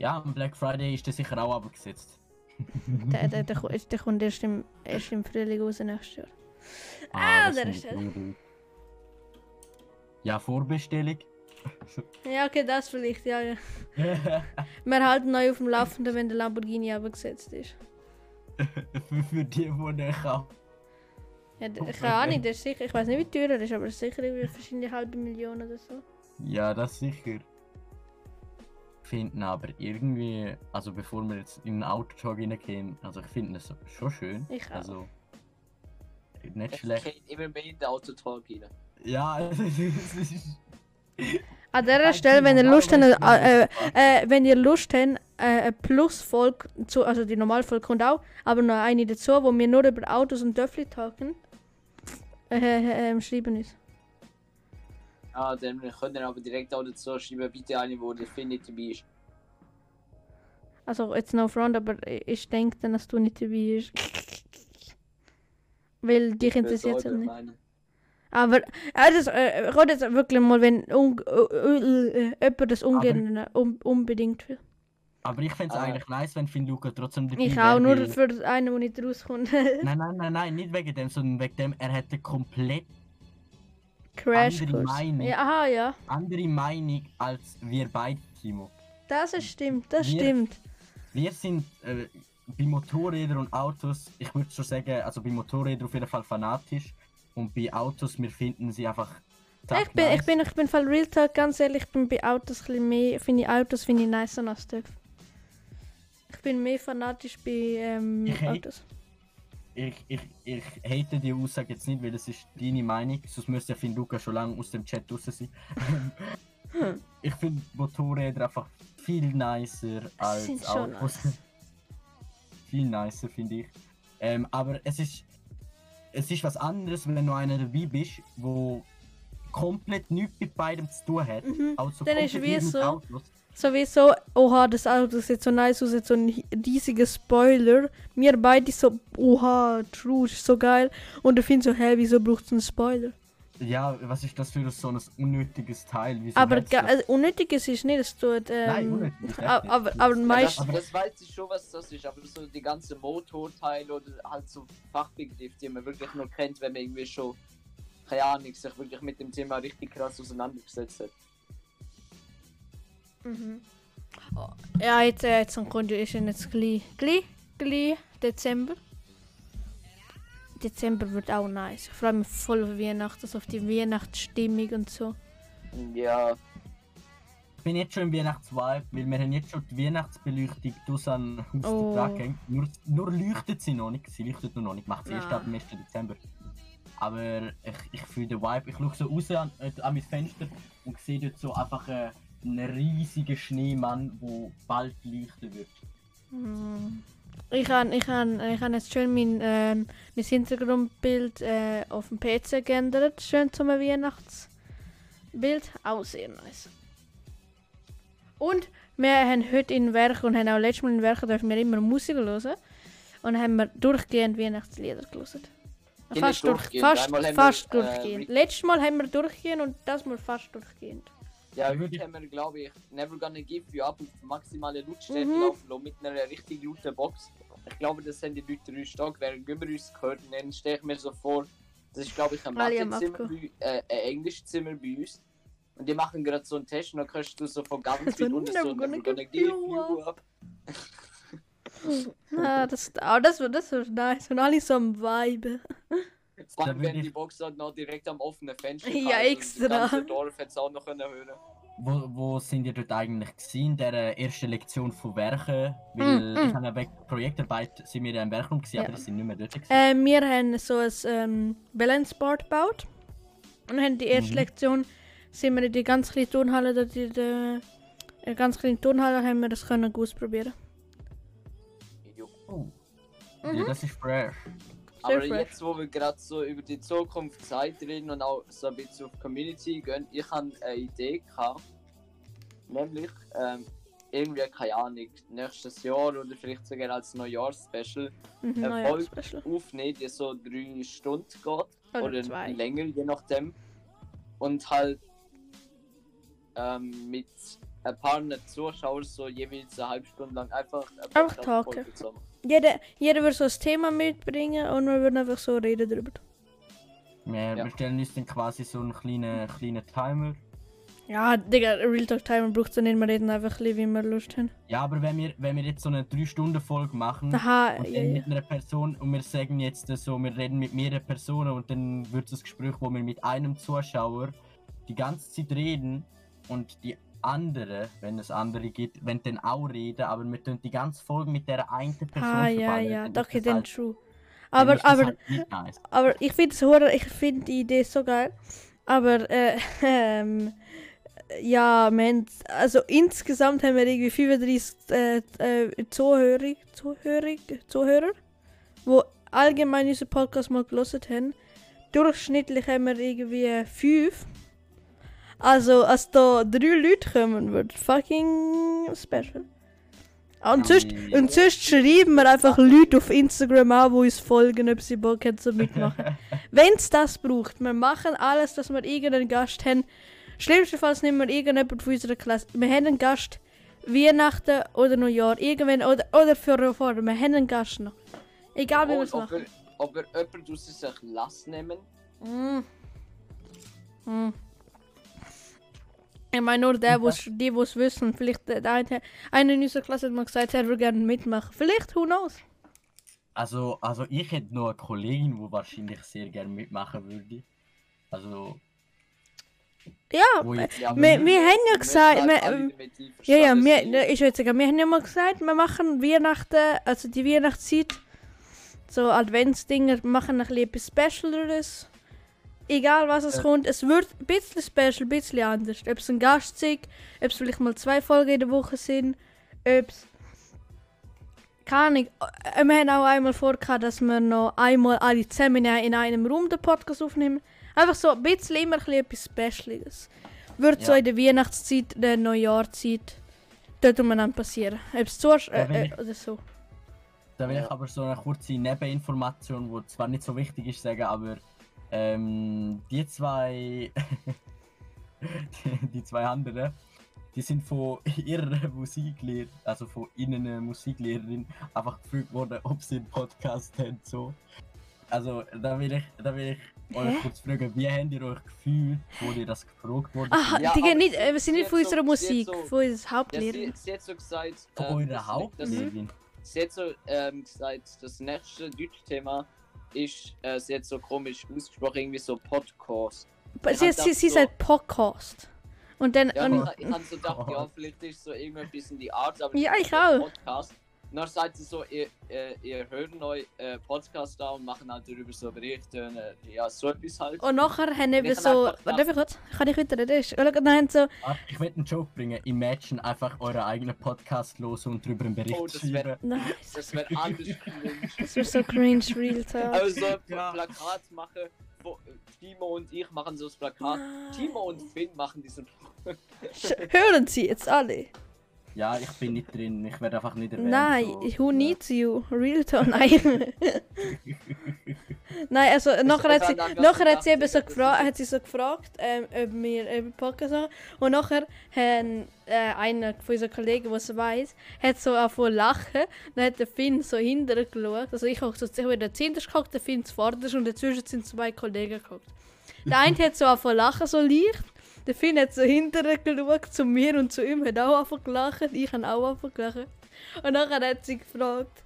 Speaker 1: Ja, am Black Friday ist der sicher auch abgesetzt.
Speaker 3: der, der, der, [LAUGHS] der kommt erst im, erst im Frühling raus nächstes Jahr. Ah,
Speaker 1: das
Speaker 3: an der
Speaker 1: ist. Nicht- Ja, Vorbestellung.
Speaker 3: Ja, okay, das vielleicht, ja. ja. [LAUGHS] Wir halten euch auf dem Laufenden, wenn der Lamborghini abgesetzt ist.
Speaker 1: für, [LAUGHS] für die, die nicht haben.
Speaker 3: Ja, ich keine Ahnung, der ist sicher, ich weiß nicht, wie teuer er ist, aber er ist sicher irgendwie eine halbe Million oder so.
Speaker 1: Ja, das sicher. Finden aber irgendwie, also bevor wir jetzt in den Autotalk reingehen, also ich finde es schon schön.
Speaker 3: Ich auch.
Speaker 1: Also nicht
Speaker 4: Ich
Speaker 1: schlecht.
Speaker 4: gehe immer mehr in den Autotalk rein.
Speaker 1: Ja, es ist, es ist
Speaker 3: An
Speaker 1: Ein
Speaker 3: Stelle, wenn ihr Lust habt, äh, äh, äh, wenn ihr Lust habt, äh, eine Plus-Folge, zu- also die Normalfolge kommt auch, aber noch eine dazu, wo wir nur über Autos und Dörfli talken, äh, äh, äh, schreiben uns.
Speaker 4: Ah, dann könnt ihr aber direkt auch dazu schreiben, bitte eine, wo der Finn nicht dabei ist.
Speaker 3: Also, jetzt no front, aber ich- denke dann, dass du nicht dabei bist. [LAUGHS] Weil dich interessiert es nicht.
Speaker 4: meine.
Speaker 3: Aber äh, das, äh, jetzt wirklich mal, wenn un, äh, äh, äh, jemand das ungern äh, un, unbedingt will.
Speaker 1: aber ich fände es
Speaker 4: Ah.
Speaker 1: eigentlich nice, wenn Finn Luca trotzdem dabei
Speaker 3: Ich auch, nur für einen, der nicht rauskommt.
Speaker 1: Nein, [LAUGHS] nein, nein, nein, nicht wegen dem, sondern wegen dem, er hätte komplett
Speaker 3: Crashkurs.
Speaker 1: Andere Meinung.
Speaker 3: Ja, aha, ja.
Speaker 1: andere Meinung als wir beide, Timo.
Speaker 3: Das ist stimmt, das
Speaker 1: Wir-
Speaker 3: stimmt.
Speaker 1: Wir sind äh, bei Motorrädern und Autos, ich würde schon sagen, also bei Motorrädern auf jeden Fall fanatisch und bei Autos, wir finden sie einfach.
Speaker 3: Ich bin, ich bin, ich bin voll Real Talk, ganz ehrlich, ich bin bei Autos ein mehr, finde ich Autos finde ich nicer als Dörf. Ich bin mehr fanatisch bei ähm,
Speaker 1: Ich
Speaker 3: Autos.
Speaker 1: Ich, ich, ich hate die Aussage jetzt nicht, weil das ist deine Meinung, sonst müsste ja Finn Luca schon lange aus dem Chat raus sein. [LAUGHS] ich finde Motorräder einfach viel nicer als
Speaker 3: sind schon
Speaker 1: Autos.
Speaker 3: nice. [LAUGHS]
Speaker 1: viel nicer, finde ich. Ähm, aber es ist, es ist was anderes, wenn du einer dabei bist, wo komplett nichts mit beidem zu tun hat.
Speaker 3: Mhm.
Speaker 1: Also
Speaker 3: Dann ist wie
Speaker 1: nur mit
Speaker 3: so-
Speaker 1: Autos.
Speaker 3: Sowieso, oha, das Auto sieht so nice aus, hat so ein riesiger Spoiler. Wir beide so, oha, true, ist so geil. Und ich finde so, hä, wieso braucht es einen Spoiler?
Speaker 1: Ja, was ist das für so ein unnötiges Teil? Wieso
Speaker 3: aber also, unnötig ist nicht, es tut, ähm,
Speaker 1: Nein, unnötig
Speaker 3: aber, aber
Speaker 4: Ja,
Speaker 3: meist,
Speaker 4: das, das weiß ich schon, was das ist, aber so die ganze Motorteile oder halt so Fachbegriffe, die man wirklich nur kennt, wenn man irgendwie schon, keine Ahnung, sich wirklich mit dem Thema richtig krass auseinandergesetzt hat.
Speaker 3: Mhm. Oh, Ja, jetzt, äh, jetzt kommt ist ja jetzt gleich, gleich, gleich Dezember. Dezember wird auch nice. Ich freue mich voll auf Weihnachten, also auf die Weihnachtsstimmung und so.
Speaker 4: Ja,
Speaker 1: Ich bin jetzt schon im Weihnachtsvibe, weil wir haben jetzt schon die Weihnachtsbeleuchtung draussen an Haus
Speaker 3: Oh.
Speaker 1: gehängt. Nur, nur leuchtet sie noch nicht. Sie leuchtet noch nicht. Macht sie erst
Speaker 3: Ah.
Speaker 1: ab dem 1. Dezember. Aber ich, ich fühle den Vibe. Ich schaue so raus an, äh, an mein Fenster und sehe dort so einfach äh, einen riesigen Schneemann, der bald leuchten wird.
Speaker 3: Mm. Ich habe ich han, ich han jetzt schön mein, ähm, mein Hintergrundbild äh, auf dem PC geändert. Schön zum Weihnachtsbild. Auch sehr nice. Und wir haben heute in Werk und haben auch letztes Mal in Werk dürfen wir immer Musik hören. Und haben wir durchgehend Weihnachtslieder gelesen. Fast, durch,
Speaker 4: durchgehend.
Speaker 3: fast, fast
Speaker 4: äh,
Speaker 3: durchgehend.
Speaker 4: Re-
Speaker 3: Letztes Mal haben wir durchgehend und das Mal fast durchgehend.
Speaker 4: Ja, heute
Speaker 1: ich-
Speaker 4: haben wir, glaube ich, Never Gonna Give You Up auf maximale Lautstärke
Speaker 3: Mhm.
Speaker 4: laufen mit einer richtig lauten Box. Ich glaube, das sind die Leute drei stark, während wir uns gehört. Und dann stelle ich mir so vor, das ist, glaube ich, ein Mathezimmer, äh, ein Englischzimmer bei uns. Und die machen gerade so einen Test und dann kannst du so von ganz [LAUGHS] weit unten so
Speaker 3: never gonna give you
Speaker 4: Up. [LAUGHS]
Speaker 3: Ah, das, ah, das wird das wird nice. Und alle so am Vibe. [LAUGHS]
Speaker 4: Vor
Speaker 1: Da
Speaker 4: allem, wenn
Speaker 1: ich-
Speaker 4: die Box halt noch direkt am offenen Fenster
Speaker 3: Ja, extra.
Speaker 4: Das Dorf hätte es auch noch hören
Speaker 1: Wo, wo sind ihr dort eigentlich gewesen, in der ersten Lektion von Werken? Weil
Speaker 3: Mm,
Speaker 1: ich
Speaker 3: mm.
Speaker 1: habe ja wegen Projektarbeit sind wir ja im Werkraum gewesen,
Speaker 3: Ja.
Speaker 1: aber die sind nicht mehr dort gewesen.
Speaker 3: Äh, wir haben so ein ähm, Balance Board gebaut. Und haben die erste
Speaker 1: Mhm.
Speaker 3: Lektion sind wir in die ganz kleine Turnhalle, dort in der in ganz kleinen Turnhalle haben wir das können ausprobieren.
Speaker 1: Oh.
Speaker 3: Mhm.
Speaker 1: Ja, das ist fresh.
Speaker 4: Aber jetzt, wo wir gerade so über die Zukunft Zeit reden und auch so ein bisschen auf die Community gehen, ich habe eine Idee gehabt. Nämlich, ähm, irgendwie, keine Ahnung, nächstes Jahr oder vielleicht sogar als Neujahrs-Special
Speaker 3: Mhm,
Speaker 4: Erfolg.
Speaker 3: Neujahrsspecial.
Speaker 4: aufnehmen, die so drei Stunden geht.
Speaker 3: Oder
Speaker 4: Oder,
Speaker 3: zwei.
Speaker 4: länger, je nachdem. Und halt ähm, mit ein paar Zuschauern so jeweils eine halbe Stunde lang einfach
Speaker 3: Einfach talken.
Speaker 4: zusammen.
Speaker 3: Jeder, jeder würde so ein Thema mitbringen und wir würden einfach so reden drüber.
Speaker 1: Wir,
Speaker 4: Ja.
Speaker 1: wir stellen uns dann quasi so einen kleinen, kleinen Timer.
Speaker 3: Ja, Digga, Real Talk Timer braucht es nicht, wir reden einfach ein bisschen, wie wir Lust haben.
Speaker 1: Ja, aber wenn wir, wenn wir jetzt so eine 3-Stunden-Folge machen
Speaker 3: Aha,
Speaker 1: und
Speaker 3: ja,
Speaker 1: dann
Speaker 3: ja.
Speaker 1: mit einer Person und wir sagen jetzt so, wir reden mit mehreren Personen und dann wird es ein Gespräch, wo wir mit einem Zuschauer die ganze Zeit reden und die andere, wenn es andere gibt, wenn dann auch reden, aber wir tun die ganze Folge mit der einen Person
Speaker 3: Ah, ja, ja,
Speaker 1: das
Speaker 3: dann
Speaker 1: halt-
Speaker 3: true. Aber, aber,
Speaker 1: halt nice.
Speaker 3: aber ich finde ich finde die Idee so geil. Aber, äh, [LAUGHS] ähm, ja, haben, also insgesamt haben wir irgendwie 35 äh, äh, Zuhörer, Zuhörer, Zuhörer, wo allgemein unseren Podcast mal gelesen haben. Durchschnittlich haben wir irgendwie 5. Also, als da drei Leute kommen, wird fucking special. Und sonst, und sonst schreiben wir einfach Leute auf Instagram an, die uns folgen, ob sie Bock haben zu mitmachen. [LAUGHS] Wenn es das braucht, wir machen alles, dass wir irgendeinen Gast haben. Schlimmstenfalls nehmen wir irgendjemanden von unserer Klasse. Wir haben einen Gast, Weihnachten oder Neujahr, irgendwann, oder, oder für vorher, wir haben einen Gast noch. Egal wie wir es
Speaker 4: ob,
Speaker 3: machen.
Speaker 4: ob er jemand aus sich Lass nehmen.
Speaker 3: Mm. Mm. Ich meine nur der, wo's, die, die es wissen. Vielleicht der der eine, einer in unserer Klasse hat mal gesagt, er würde gerne mitmachen. Vielleicht, who knows?
Speaker 1: Also, also ich hätte noch eine Kollegin, die wahrscheinlich sehr gerne mitmachen würde. Also,
Speaker 3: Ja, wir, wir haben ja gesagt, wir, ähm, ja, ja, wir, ne, ich würde sagen, wir haben ja mal gesagt, wir machen Weihnachten, also die Weihnachtszeit, so Adventsdinger, machen ein bisschen etwas Specialeres. Egal was es
Speaker 1: Äh.
Speaker 3: kommt, es wird ein bisschen special, ein bisschen anders. Ob es ein Gast ist, ob es vielleicht mal zwei Folgen in der Woche sind, ob es. Keine Ahnung. Äh, Wir haben auch einmal vor, dass wir noch einmal alle zusammen in einem Raum den Podcast aufnehmen. Einfach so ein bisschen immer ein bisschen etwas Speciales. Wird so
Speaker 1: Ja.
Speaker 3: in der Weihnachtszeit, der Neujahrzeit, dort umeinander passieren. Ob es zuerst
Speaker 1: Ja,
Speaker 3: äh, äh, oder so.
Speaker 1: Da will
Speaker 4: Ja.
Speaker 1: ich aber so eine kurze Nebeninformation, die zwar nicht so wichtig ist, sagen, aber ähm, die zwei, die, [LAUGHS] die zwei anderen, die sind von ihrer Musiklehrerin, also von ihnen eine Musiklehrerin, einfach gefragt worden, ob sie einen Podcast haben. So. Also da will ich, da will ich euch
Speaker 3: Hä?
Speaker 1: kurz fragen, wie habt ihr euch gefühlt, wo ihr das gefragt wurde?
Speaker 3: Ah,
Speaker 4: Ja,
Speaker 3: die gehen
Speaker 4: aber
Speaker 3: nicht, äh, wir sind
Speaker 4: sie
Speaker 3: nicht von unserer
Speaker 4: so-
Speaker 3: Musik,
Speaker 4: so-
Speaker 3: von unserer
Speaker 4: Ja,
Speaker 3: Hauptlehrer.
Speaker 4: sie, sie hat so gesagt.
Speaker 1: Von
Speaker 4: ähm,
Speaker 1: eurer Hauptlehrerin?
Speaker 4: Sie hat so ähm, gesagt, das nächste Deutschthema ist, äh, sie hat so komisch ausgesprochen, irgendwie so Podcast.
Speaker 3: Sie, sie, sie
Speaker 4: gedacht,
Speaker 3: sagt Podcast. Und dann,
Speaker 4: Ja,
Speaker 3: und,
Speaker 4: ich, habe so gedacht, ja, vielleicht ist so irgendetwas in die Art, aber
Speaker 3: Ja,
Speaker 4: es
Speaker 3: ich
Speaker 4: so
Speaker 3: auch.
Speaker 4: Podcast. Und dann sagt sie so, ihr, äh, ihr hört euch äh, Podcast an und machen halt darüber so Berichte und äh, ja, so etwas halt.
Speaker 3: und nachher haben wir so. Warte einfach kurz, kann ich wieder reden? Schau, Dann haben so.
Speaker 1: Ah, ich will einen Joke bringen. Imagine einfach euren eigenen Podcast los und darüber einen Bericht
Speaker 4: Oh, das
Speaker 1: schreiben.
Speaker 4: wär-
Speaker 3: Nice.
Speaker 4: Das wäre anders cringe. [LAUGHS]
Speaker 3: Das ist so cringe, real talk.
Speaker 4: Also so ein [LAUGHS]
Speaker 1: Ja.
Speaker 4: Plakat machen, wo Timo und ich machen so das Plakat. Timo und Finn machen diesen.
Speaker 3: Hören Sie jetzt alle.
Speaker 1: Ja, ich bin nicht drin. Ich werde einfach nicht erwähnt.
Speaker 3: Nein,
Speaker 1: so.
Speaker 3: who needs you? Real talk, nein. [LAUGHS] Nein, also nachher hat sie, nachher hat sie eben so gefragt, hat sie so gefragt, ähm, ob wir über Podcast machen. Und nachher hat äh, einer von unseren Kollegen, der es weiss, hat so angefangen zu lachen. Dann hat der Finn so hinterher geschaut. Also ich habe so ich habe in der Zehnte geguckt, der Finn zuvorderst und dazwischen sind zwei Kollegen geguckt. Der eine hat so angefangen zu lachen, so leicht. Der Finn hat so hinterher geschaut zu mir und zu ihm, hat auch zu lachen. Ich habe auch zu lachen. Und nachher hat sie gefragt,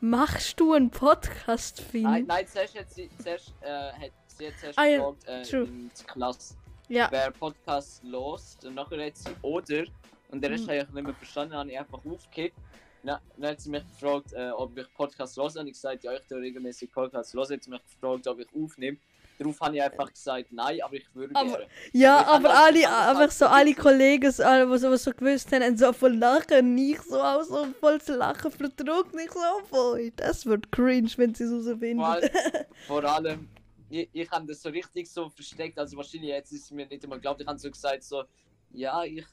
Speaker 3: machst du einen Podcast, Finn?
Speaker 4: Nein, nein, zuerst hat sie, zuerst, äh, hat sie hat zuerst
Speaker 3: Ah, ja,
Speaker 4: gefragt, äh,
Speaker 3: true.
Speaker 4: in der Klasse,
Speaker 3: Ja.
Speaker 4: wer Podcast lost. Und nachher hat sie oder, und der Rest
Speaker 3: Mhm.
Speaker 4: habe ich nicht mehr verstanden, habe ich einfach aufgekippt. Na, dann hat sie mich gefragt, äh, ob ich Podcast los habe. Ich gesagt, ja, ich tue regelmäßig Podcast los. Hat sie mich gefragt, ob ich aufnehme. Darauf habe ich einfach gesagt, nein, aber ich würde
Speaker 3: Aber-
Speaker 4: gerne.
Speaker 3: Ja,
Speaker 4: Ich
Speaker 3: aber alle, einfach so alle
Speaker 4: nicht so-
Speaker 3: Kollegen, so, die sowas so gewusst haben, haben so voll lachen. Ich so auch so voll zu lachen, vertrug nicht so voll. Das wird cringe, wenn sie es
Speaker 4: Vor
Speaker 3: herausfinden.
Speaker 4: allem, [LAUGHS] vor allem ich, ich habe das so richtig so versteckt, also wahrscheinlich jetzt ist es mir nicht immer geglaubt, ich habe so gesagt so, ja, ich,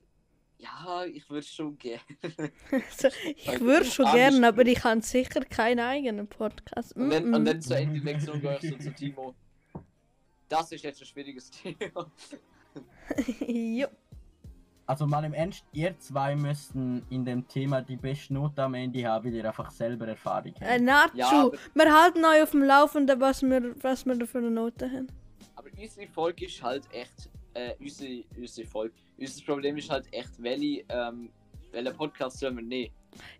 Speaker 4: ja, ich würde schon gerne. [LAUGHS]
Speaker 3: so, ich würde schon gerne, aber ich habe sicher keinen eigenen Podcast.
Speaker 4: Und dann, und
Speaker 3: Mm-mm.
Speaker 4: dann zu Ende der Lektion gehe ich so zu Timo. Das ist jetzt ein schwieriges [LAUGHS] Thema.
Speaker 3: jo.
Speaker 1: Also mal im Ernst, ihr zwei müssten in dem Thema die beste Note am Ende haben, weil ihr einfach selber Erfahrung habt.
Speaker 3: Äh, not
Speaker 4: Ja,
Speaker 3: Wir halten euch auf dem Laufenden, was wir, was wir da für eine Note haben.
Speaker 4: Aber unsere Folge ist halt echt, äh, unsere, unsere Folge. Unser Problem ist halt echt, welche, ähm, welchen Podcast sollen wir nehmen?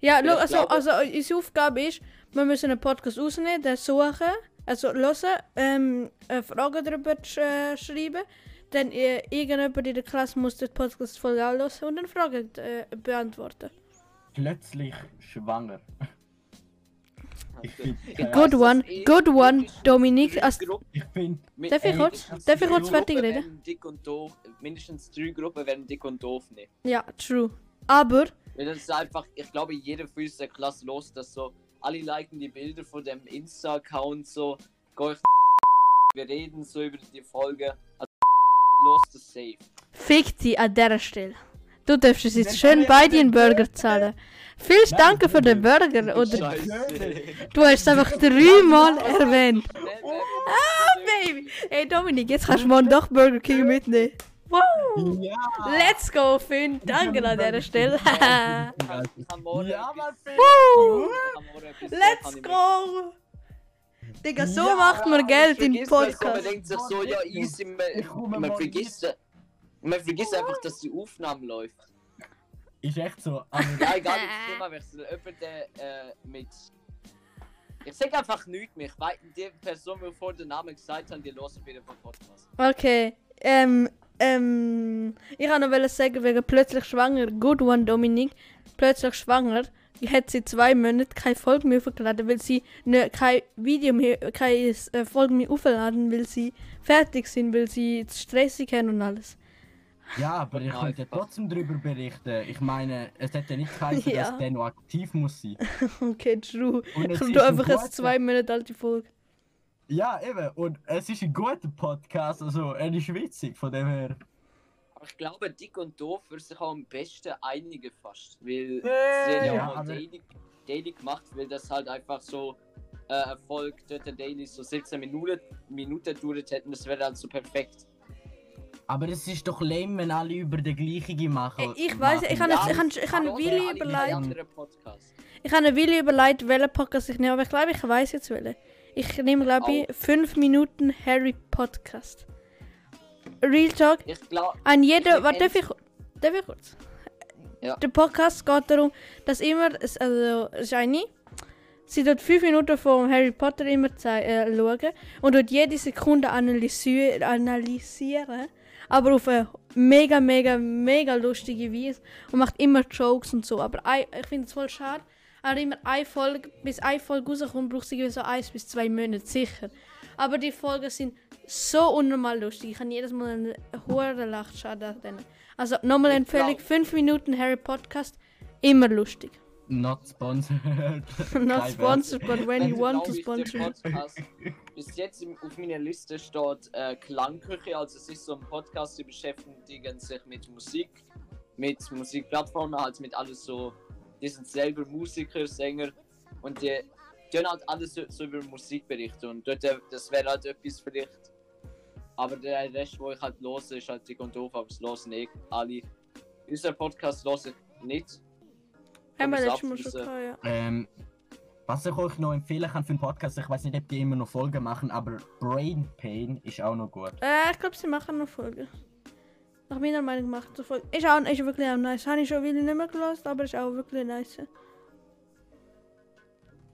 Speaker 3: Ja,
Speaker 4: ich
Speaker 3: also, also unsere Aufgabe ist, wir müssen einen Podcast rausnehmen, den suchen, also hören, ähm, eine Frage darüber sch äh, schreiben, dann äh, irgendjemand in der Klasse muss den Podcast voll auch hören und dann Fragen äh, beantworten.
Speaker 1: Plötzlich schwanger. [LAUGHS]
Speaker 3: Good one, good one, Dominik.
Speaker 1: Ich finde,
Speaker 4: mi-
Speaker 3: Darf ich
Speaker 4: äh,
Speaker 3: kurz-
Speaker 4: mindestens
Speaker 3: darf ich
Speaker 4: drei
Speaker 3: kurz fertig
Speaker 4: Gruppen
Speaker 3: reden?
Speaker 4: werden Dick und doof, mindestens drei Gruppen werden dick und doof nehmen.
Speaker 3: ja, true. Aber,
Speaker 4: das ist einfach, ich glaube, jeder für uns der Klasse los, dass so, alle liken die Bilder von dem Insta-Account so, geh [LAUGHS] wir reden so über die Folge. Also, [LAUGHS] los das safe.
Speaker 3: fick dich an dieser Stelle. Du darfst es jetzt schön beide
Speaker 1: den
Speaker 3: einen Burger zahlen. Vielen
Speaker 1: Nein,
Speaker 3: Dank für den
Speaker 1: Burger.
Speaker 3: Oder
Speaker 4: Scheiße.
Speaker 3: du hast es einfach dreimal [LAUGHS] erwähnt.
Speaker 4: ah,
Speaker 3: Baby! Hey Dominik, jetzt kannst du morgen doch Burger King mitnehmen. Wow!
Speaker 1: Ja!
Speaker 3: Let's go, Finn! Danke an dieser Stelle.
Speaker 1: Ja, Mann,
Speaker 4: etwas- kann
Speaker 3: Let's go! Digga, so
Speaker 1: Ja,
Speaker 3: macht man Geld
Speaker 4: das so, Man
Speaker 3: Podcast.
Speaker 4: denkt sich so, ja easy, man, man vergisst, man vergisst einfach, dass die Aufnahme läuft.
Speaker 1: Ist echt so. [LAUGHS] Aber
Speaker 4: Ja, egal, das Thema wechseln. Jemand, der äh, mit... Ich sag einfach nichts mehr. Ich weiß, die Person, die vor den Namen gesagt hat, die hören wieder vom Podcast.
Speaker 3: Okay, ähm, ähm, ich wollte sagen, wegen plötzlich schwanger, good one Dominik, plötzlich schwanger, hat sie zwei Monate keine Folge mehr hochgeladen, weil sie ne, kein Video mehr, keine äh, Folge mehr aufladen, weil sie fertig sind, weil sie zu stressig haben und alles.
Speaker 1: Ja, aber ich könnte trotzdem darüber berichten. Ich meine, es hätte nicht geheißen, [LAUGHS]
Speaker 3: Ja.
Speaker 1: dass der noch aktiv muss sein. [LAUGHS]
Speaker 3: Okay, true.
Speaker 1: Und
Speaker 3: Ich
Speaker 1: ist
Speaker 3: tu
Speaker 1: ein
Speaker 3: einfach
Speaker 1: guter-
Speaker 3: zwei Monate alte Folge.
Speaker 1: Ja, eben. Und es ist ein guter Podcast, also er ist witzig, von dem her.
Speaker 4: Aber ich glaube, Dick und Doof würde sich auch am besten einigen fast. Weil
Speaker 1: Äh,
Speaker 4: sie haben ja
Speaker 1: ja,
Speaker 4: daily, daily gemacht, weil das halt einfach so äh, Erfolg dort der Daily so 17 Minuten, Minuten dauert hätten. Das wäre halt so perfekt.
Speaker 1: Aber es ist doch lame, wenn alle über den gleichen machen.
Speaker 3: Äh, ich weiss, ich habe jetzt- ich habe ich habe eine
Speaker 4: die
Speaker 3: überlegt. Ich habe eine Weile überlegt, welchen Podcast ich nehme, aber ich glaube, ich weiß jetzt welchen. Ich nehme, glaube ich, 5 Minuten Harry Podcast. Real Talk.
Speaker 4: Ich glaube,
Speaker 3: An jeder. Warte, darf ich, darf ich kurz?
Speaker 4: Ja.
Speaker 3: Der Podcast geht darum, dass immer. Also, Shiny. Sie dort 5 Minuten vom Harry Potter immer äh, schauen und dort jede Sekunde analysi analysieren. Aber auf eine mega, mega, mega lustige Weise. Und macht immer Jokes und so. Aber ich finde es voll schade. Aber immer eine Folge, bis eine Folge rauskommt, braucht es irgendwie so eins bis zwei Monate, sicher. Aber die Folgen sind so unnormal lustig. Ich habe jedes Mal einen hohen Lachschaden. Also nochmal Empfehlung,
Speaker 4: glaub-
Speaker 3: 5 Minuten Harry Podcast, immer lustig.
Speaker 1: Not sponsored. [LAUGHS]
Speaker 3: Not sponsored, but when you
Speaker 4: Also,
Speaker 3: want to sponsor.
Speaker 4: Podcast, bis jetzt im, auf meiner Liste steht äh, Klangküche, also es ist so ein Podcast, die beschäftigen sich mit Musik, mit Musikplattformen, halt mit alles so, die sind selber Musiker, Sänger und die die haben halt alles so, so über Musik berichten und dort, äh, das wäre halt etwas vielleicht. Aber der Rest, wo ich halt los ist halt dick und doof, aber es hören eh alle. Unser Podcast höre ich nicht.
Speaker 3: Haben wir letztes Mal schon
Speaker 4: abschließen?
Speaker 3: gehabt, ja.
Speaker 1: Ähm, was ich euch noch empfehlen kann für einen Podcast, ich weiß nicht, ob die immer noch Folgen machen, aber Brain Pain ist auch noch gut.
Speaker 3: Äh, ich glaube, sie machen noch Folgen. Nach meiner Meinung Folgen. Ist, auch, ist wirklich auch nice. Habe ich schon wieder nicht mehr gelesen, aber ist auch wirklich nice.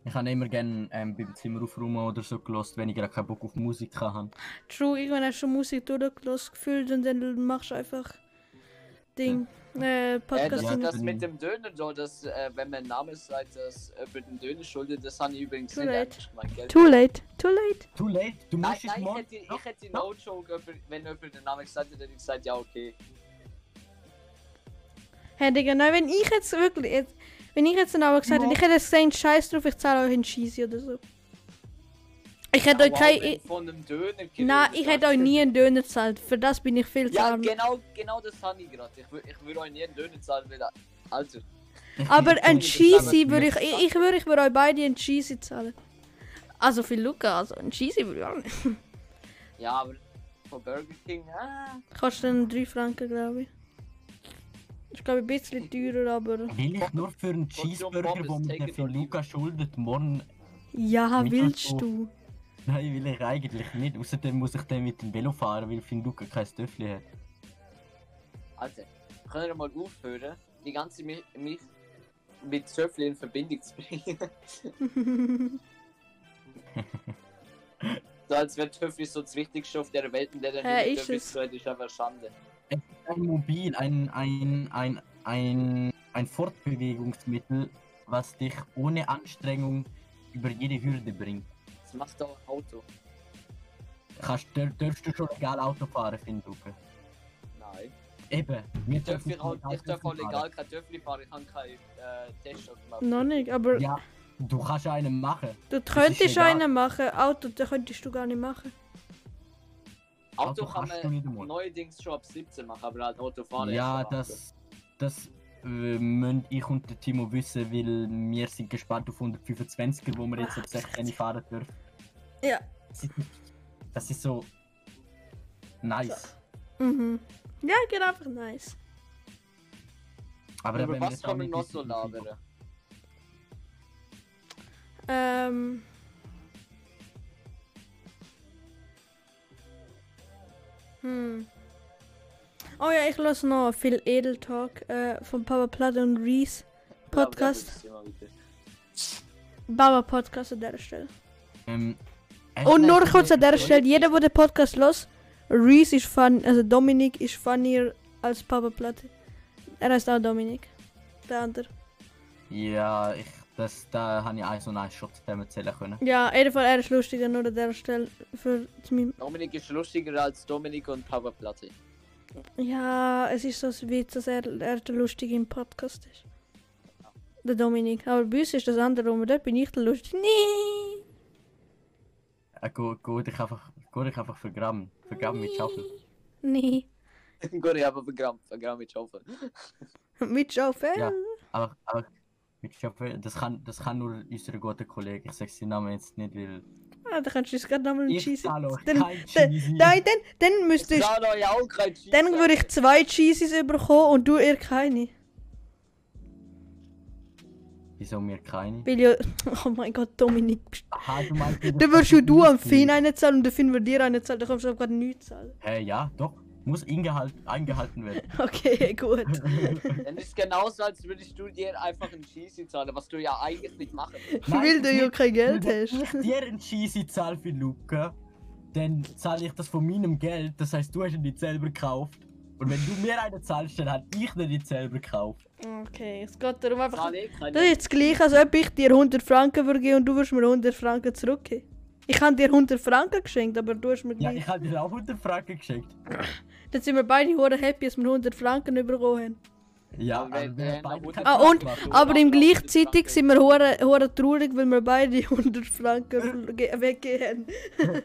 Speaker 1: Ich habe immer gerne ähm, beim Zimmer aufräumen oder so gelost, wenn ich gerade keinen Bock auf Musik habe.
Speaker 3: True, irgendwann hast du Musik durchgelassen gefühlt und dann machst du einfach Ding. Äh,
Speaker 4: Äh,
Speaker 3: Podcast.
Speaker 4: das,
Speaker 1: Ja,
Speaker 4: das
Speaker 1: dann-
Speaker 4: mit dem Döner, so, dass, äh, wenn man Name sagt, dass äh, für den Döner schuldet, das habe ich übrigens
Speaker 3: Too
Speaker 4: nicht
Speaker 3: late.
Speaker 4: gell?
Speaker 3: Too late, too late.
Speaker 1: Too late, du
Speaker 4: Nein,
Speaker 1: musst es
Speaker 4: nein, ich hätte, ich hätte no joke, wenn jemand den Namen gesagt hätte, hätte ich gesagt, ja, okay.
Speaker 3: Hey Digga, nein, wenn ich jetzt wirklich. Jetzt, wenn ich jetzt den Namen gesagt hätte, ich hätte gesagt, scheiß drauf, ich zahle euch einen Cheesy oder so. Ich hätte
Speaker 4: Ja,
Speaker 3: euch kein.
Speaker 4: von einem Döner
Speaker 3: nein, ich hätte euch nie einen Döner gezahlt. Für das bin ich viel zu
Speaker 4: Ja,
Speaker 3: arm.
Speaker 4: genau, genau das habe ich gerade. Ich, ich würde euch nie einen Döner zahlen, weil. Alter.
Speaker 3: Aber ein Cheesy würde ich. Ich, ich würde ich würde euch beide einen Cheesy zahlen. Also für Luca, also ein Cheesy würde ich auch nicht. [LAUGHS]
Speaker 4: Ja, aber von Burger King, ah.
Speaker 3: Kostet dann 3 Franken, glaube ich. Ist glaube ich ein bisschen teurer, aber.
Speaker 1: Will ich nur für einen Cheeseburger, wo mir für Luca schuldet, morgen.
Speaker 3: Ja, willst du? [LAUGHS]
Speaker 1: Nein, will ich eigentlich nicht. Außerdem muss ich dann mit dem Velo fahren, weil für Luca kein Töffel hat.
Speaker 4: Alter, können wir mal aufhören, die ganze mich, mich mit Söffel in Verbindung zu bringen? [LAUGHS] so als wäre Töffel so das Wichtigste auf der Welt und der dann nicht
Speaker 3: ist es?
Speaker 4: zu hat, ist einfach Schande.
Speaker 1: Ein Mobil, ein, ein, ein, ein, ein Fortbewegungsmittel, was dich ohne Anstrengung über jede Hürde bringt.
Speaker 4: Das doch ein Auto.
Speaker 1: Kannst, dür, dürfst du schon legal Auto fahren, finde Luca?
Speaker 4: Nein.
Speaker 1: Eben, wir
Speaker 4: Ich darf,
Speaker 1: dürfen
Speaker 4: auch,
Speaker 1: legal
Speaker 4: ich darf auch
Speaker 1: Auto fahren.
Speaker 4: legal kein Töffel fahren, ich habe keinen äh, Test gemacht.
Speaker 3: Noch nicht, aber
Speaker 1: Ja, du kannst einen machen.
Speaker 3: du könntest einen machen. Auto, den könntest du gar nicht machen.
Speaker 4: Auto
Speaker 1: Auto
Speaker 4: kann
Speaker 1: du
Speaker 4: man neuerdings schon ab 17 machen, aber halt Auto fahren
Speaker 1: ja,
Speaker 4: erst ab 18.
Speaker 1: das, das äh, müssen ich und der Timo wissen, weil wir sind gespannt auf 125er, wo wir jetzt ab 16 fahren dürfen.
Speaker 3: Ja. [LAUGHS]
Speaker 1: Das ist, so nice.
Speaker 3: Mhm. Ja, geht einfach nice.
Speaker 1: Aber, wir
Speaker 4: was kann man noch so labern?
Speaker 3: Ähm. Hm. Oh ja, ich lasse noch viel Edel Talk äh, von Papa Platte und Reese Podcast.
Speaker 4: Aber
Speaker 3: Baba Podcast an dieser Stelle.
Speaker 1: Ähm,
Speaker 3: Und nur kurz an dieser Stelle, jeder, der den Podcast los, Reese ist fun, also Dominik ist funnier als Papa Platte. Er heißt auch Dominik. Der andere.
Speaker 1: Ja, ich, das, da habe ich auch so einen Shot erzählen können.
Speaker 3: Ja, auf jeden Fall, er ist lustiger, nur an dieser Stelle für zu meinem
Speaker 4: Dominik ist lustiger als Dominik und Papa Platte.
Speaker 3: Ja, es ist so ein Witz, dass er, er der Lustige im Podcast ist. Der Dominik. Aber bei uns ist das andere rum. Dort bin ich der Lustige. Nee.
Speaker 1: Äh, go, go dich einfach, go dich einfach vergraben. Vergraben mit Schaufel.
Speaker 3: Nee. [LAUGHS]
Speaker 4: Gut, ich habe vergraben, vergraben mit Schaufel. [LAUGHS]
Speaker 3: Mit Schaufel.
Speaker 1: Ja. Aber, aber mit Schaufel, das kann, das kann nur unser guter Kollege. Ich sage seinen Namen jetzt nicht, weil
Speaker 3: Ah, da kannst du jetzt gerade nochmal
Speaker 1: ich euch
Speaker 3: Dann, dann, nein, dann, dann müsstest
Speaker 4: Ich Cheese.
Speaker 3: Dann würde ich zwei Cheesies bekommen und du eher keine.
Speaker 1: Wieso mir keine?
Speaker 3: Weil ja. [LAUGHS] Oh mein Gott, Dominik.
Speaker 1: Aha, du meinst,
Speaker 3: Dann würdest du du am Finn einen zahlen und der Finn würde dir einen zahlen. Da kommst du gerade nichts zahlen.
Speaker 1: Hä, ja, doch. Muss eingehalt, eingehalten werden. [LAUGHS]
Speaker 3: Okay, gut. [LAUGHS]
Speaker 4: Dann ist es genauso, als würdest du dir einfach ein Cheesy zahlen, was du ja eigentlich nicht machen willst.
Speaker 3: Weil du ja kein Geld
Speaker 1: Wenn
Speaker 3: hast.
Speaker 1: ich dir ein Cheesy zahle für Luca, dann zahle ich das von meinem Geld. Das heißt, du hast ihn nicht selber gekauft. Und wenn du mir einen zahlst, dann habe ich ihn nicht selber gekauft.
Speaker 3: Okay, es geht darum einfach.
Speaker 4: Keine.
Speaker 3: Das ist jetzt gleich, als ob ich dir 100 Franken würde geben und du würdest mir 100 Franken zurückgeben. Ich habe dir 100 Franken geschenkt, aber du hast mir
Speaker 1: Ja,
Speaker 3: gleich.
Speaker 1: ich habe dir auch 100 Franken geschenkt.
Speaker 3: Dann sind wir beide happy, dass wir 100 Franken bekommen haben.
Speaker 1: Ja,
Speaker 4: Aber wenn-
Speaker 1: aber wir
Speaker 4: wenn
Speaker 1: beide
Speaker 3: Ah, und-. Aber im gleichzeitig
Speaker 4: 100
Speaker 3: sind wir hure, hure traurig, weil wir beide [LAUGHS] 100 Franken ge- weggehen.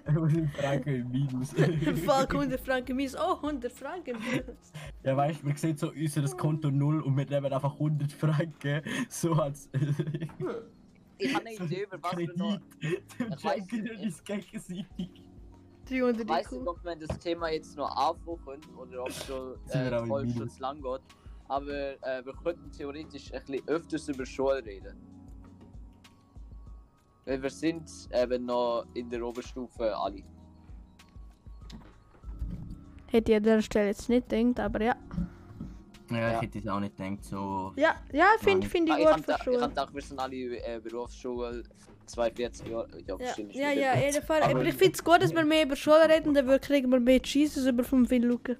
Speaker 1: 100 Franken im Minus. [LAUGHS]
Speaker 3: Fuck, 100 Franken minus. Oh, 100 Franken minus.
Speaker 1: Ja, weißt du, man sieht so unser Konto null und wir nehmen einfach 100 Franken. So als. [LAUGHS]
Speaker 4: ich habe eine Idee, über was wir noch.
Speaker 1: Kredit.
Speaker 4: Ich weiss
Speaker 1: Schenken
Speaker 4: nicht.
Speaker 1: uns gegenseitig.
Speaker 3: 300
Speaker 4: Ich weiß nicht, ob wir das Thema jetzt noch aufmachen oder ob es schon
Speaker 1: wir
Speaker 4: äh,
Speaker 1: im
Speaker 4: voll schon lang geht. Aber äh, wir könnten theoretisch ein bisschen öfters über Schule reden. Weil wir sind eben noch in der Oberstufe alle.
Speaker 3: Hätte ich an der Stelle jetzt nicht gedacht, aber ja.
Speaker 1: Ja, ich hätte es auch nicht gedacht, so.
Speaker 3: Ja, ja finde find ich
Speaker 4: Ah,
Speaker 3: gut
Speaker 4: habe
Speaker 3: für
Speaker 4: gedacht, ich
Speaker 3: Schule.
Speaker 4: hab gedacht, wir sind alle äh, Berufsschule 42 Jahre. Ja,
Speaker 3: Ja,
Speaker 4: wahrscheinlich
Speaker 3: ja, ja, auf jeden Fall.
Speaker 1: Aber-
Speaker 3: ich finde es gut, dass wir mehr über Schule reden, dann wir- kriegen wir mehr Jesus über vom Phil Luca.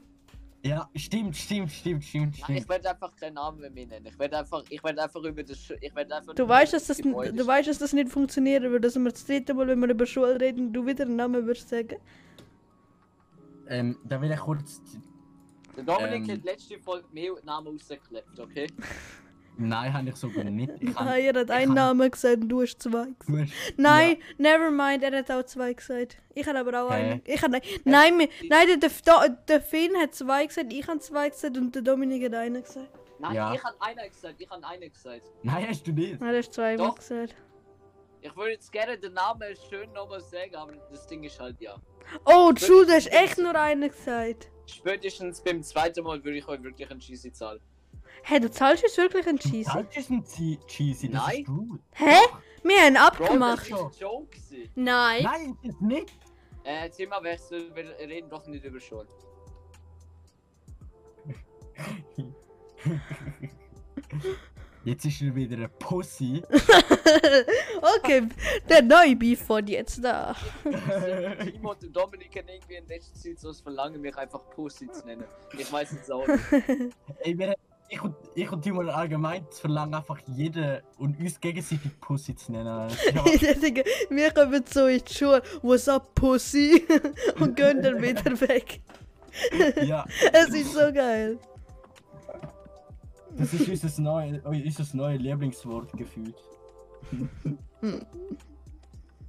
Speaker 1: Ja, stimmt, stimmt, stimmt, stimmt,
Speaker 4: Nein,
Speaker 1: stimmt.
Speaker 4: ich werde einfach keinen Namen mehr nennen. Ich werde einfach, ich werde einfach über das, Sch- ich werde einfach.
Speaker 3: Du weißt, dass das,
Speaker 4: Gebäude
Speaker 3: du weißt, dass das nicht funktionieren würde, dass wir das dritte Mal, wenn wir über Schule reden, du wieder einen Namen würdest sagen.
Speaker 1: Ähm, da will ich kurz.
Speaker 4: Der Dominik
Speaker 1: Ähm.
Speaker 4: hat letzte Folge mehr Namen rausgeklebt, okay? [LAUGHS]
Speaker 1: Nein, habe ich sogar nicht. Ich [LAUGHS]
Speaker 3: Ah,
Speaker 1: kann,
Speaker 3: er hat einen
Speaker 1: kann-
Speaker 3: Namen gesagt und du hast zwei gesagt.
Speaker 1: Du hast,
Speaker 3: Nein, never mind, er hat auch zwei gesagt. Ich habe aber auch
Speaker 1: Hä?
Speaker 3: einen. Ich habe, nein, mir- nein der, der, der, der Finn hat zwei gesagt, ich habe zwei gesagt und der Dominik hat einen gesagt.
Speaker 4: Nein,
Speaker 1: Ja.
Speaker 4: ich habe einer gesagt, ich habe einer gesagt.
Speaker 1: Nein, hast du nicht.
Speaker 3: Nein, er hat zweimal
Speaker 4: Doch.
Speaker 3: gesagt.
Speaker 4: Ich würde jetzt gerne den Namen schön nochmal sagen, aber das Ding ist halt ja.
Speaker 3: Oh, Schule, du hast echt nur einen gesagt.
Speaker 4: Spätestens beim zweiten Mal würde ich euch wirklich einen Cheesy zahlen.
Speaker 3: Hä, du zahlst jetzt wirklich einen Cheesy?
Speaker 1: Das ist ein Che- Cheesy, das
Speaker 4: Nein.
Speaker 1: ist gut.
Speaker 3: Hä? Wir haben
Speaker 4: Bro,
Speaker 3: abgemacht.
Speaker 4: das war Joke.
Speaker 3: Nein.
Speaker 1: Nein, das ist nicht.
Speaker 4: Äh, Themawechsel, wir reden doch nicht über Schule.
Speaker 1: Jetzt ist er wieder ein Pussy. [LAUGHS]
Speaker 3: okay, der neue Beef von jetzt da.
Speaker 4: Timo und Dominik haben irgendwie in letzter Zeit so das Verlangen, mich einfach Pussy zu nennen. Ich weiß es auch nicht.
Speaker 1: Ey, wir, ich, und, ich und Timo allgemein verlangen einfach jeden und uns gegenseitig Pussy zu nennen.
Speaker 3: Denke, [LAUGHS] wir kommen so in die Schule, what's up, Pussy? [LAUGHS] Und gehen dann [LAUGHS] wieder weg.
Speaker 1: ja,
Speaker 3: Es ist so geil.
Speaker 1: das ist unser neues unser neue Lieblingswort gefühlt.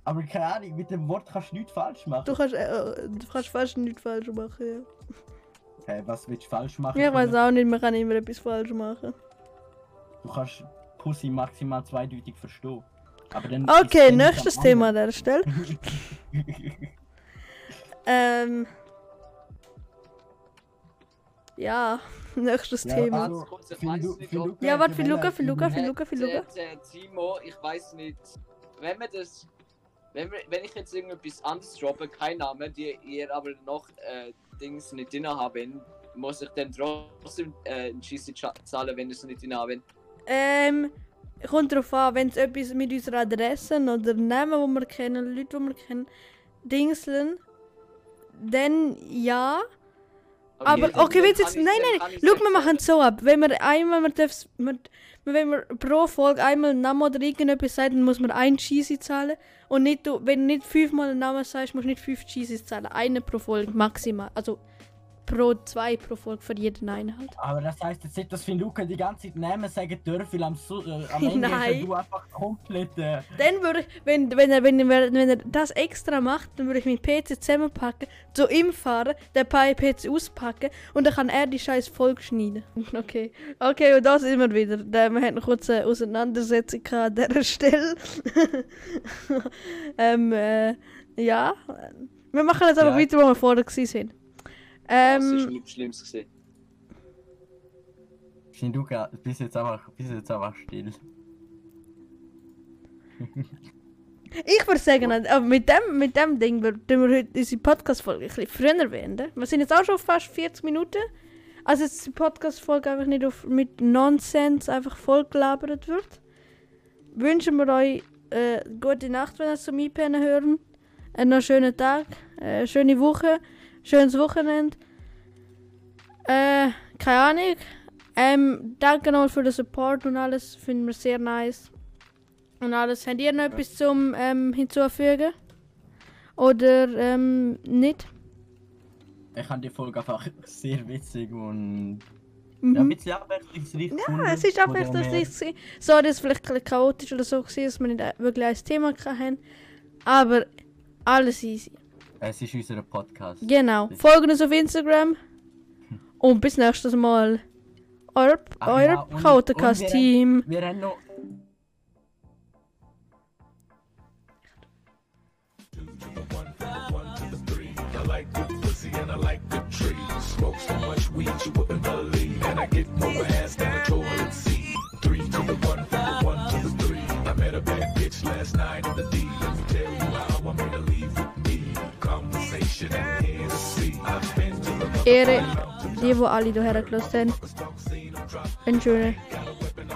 Speaker 1: Aber keine Ahnung, mit dem Wort kannst du nichts falsch machen.
Speaker 3: Du kannst, äh, du kannst fast nichts falsch machen, ja.
Speaker 1: Hey, was willst du falsch machen?
Speaker 3: Ich weiß auch nicht, man kann immer etwas falsch machen.
Speaker 1: Du kannst Pussy maximal zweideutig verstehen. Aber dann
Speaker 3: Okay, nächstes Thema an der Stelle. [LAUGHS] Ähm. Ja, [LAUGHS] nächstes
Speaker 1: Ja,
Speaker 3: Thema.
Speaker 1: also,
Speaker 4: ob-
Speaker 1: Luca
Speaker 3: Ja, warte, für Luca, für Luca, für Luca, für Luca.
Speaker 4: Timo, ich weiß nicht, wenn wir das, wenn, wir, wenn ich jetzt irgendetwas anderes droppe, kein Name, die ihr aber noch äh, Dings nicht drin haben, muss ich dann trotzdem äh, einen cha- zahlen, wenn ihr es nicht drin haben.
Speaker 3: Ähm, kommt darauf an, wenn es etwas mit unserer Adresse oder Namen, die wir kennen, Leute, die wir kennen, Dingseln, dann ja. Aber okay, wenn es
Speaker 4: kann
Speaker 3: jetzt.
Speaker 4: ich-
Speaker 3: Nein, nein,
Speaker 4: ich
Speaker 3: Schau, wir machen es so ab. Wenn wir einmal, wir dürfen, wenn wir pro Folge einmal einen Namen oder irgendetwas sagen, dann muss man ein Cheesy zahlen. Und nicht, wenn du nicht fünfmal einen Namen sagst, musst du nicht fünf Cheesys zahlen. Eine pro Folge maximal. Also pro zwei pro Folge für jeden einen halt.
Speaker 1: Aber das heißt jetzt nicht, dass wir Luca die ganze Zeit Namen sagen dürfen, weil am, Su äh, am [LAUGHS] Ende
Speaker 3: Nein.
Speaker 1: ist du einfach komplett. Äh,
Speaker 3: Dann würde ich, wenn, wenn, er, wenn, er, wenn er das extra macht, dann würde ich meinen PC zusammenpacken, zu ihm fahren, den PC auspacken und dann kann er die scheiß Folge schneiden. [LAUGHS] Okay. Okay, und da sind wir wieder. Wir hatten eine Auseinandersetzung gehabt an dieser [LAUGHS] Stelle. ähm, äh, ja. Wir machen jetzt aber
Speaker 1: Ja.
Speaker 3: weiter, wo wir vorher gewesen sind.
Speaker 4: das ist
Speaker 3: Ähm,
Speaker 4: nichts Schlimmes gesehen.
Speaker 1: sind Luca, bist jetzt einfach, bist jetzt einfach still.
Speaker 3: Ich würde sagen, äh, mit dem, mit dem Ding würden wir heute unsere Podcast-Folge ein bisschen früher beenden. Wir sind jetzt auch schon fast 40 Minuten. Also dass die Podcast-Folge einfach nicht auf, mit Nonsens einfach vollgelabert wird. Wünschen wir euch äh, gute Nacht, wenn ihr es zum Einpennen hören. Einen noch schönen Tag, äh, schöne Woche, schönes Wochenende. Äh, keine Ahnung. Ähm, danke nochmal für den Support und alles. Finden wir sehr nice. Und alles. Habt ihr noch etwas zum ähm, hinzufügen? Oder ähm, nicht?
Speaker 1: Ich fand die Folge einfach [LAUGHS] sehr witzig und
Speaker 3: Mhm.
Speaker 1: ja, ein bisschen abwechslungsreich.
Speaker 3: Ja, es ist abwechslungsreich. Sorry, dass es vielleicht ein bisschen chaotisch oder so war, dass wir nicht wirklich ein Thema hatten. Aber alles easy.
Speaker 1: Es ist unser Podcast.
Speaker 3: Genau. Folgen uns auf Instagram. [LAUGHS] Und bis nächstes Mal. Euer,
Speaker 1: genau.
Speaker 3: euer
Speaker 1: Kautercast-Team.
Speaker 3: Wir,
Speaker 1: wir haben noch. and I like the tree.
Speaker 2: Smoke so much weed you wouldn't believe, and I get more ass than a toilet seat. Three to the one, from the one to the three. I met a bad bitch last night in the
Speaker 3: Ehre, die, wo alle hierher gelassen haben. Eine schöne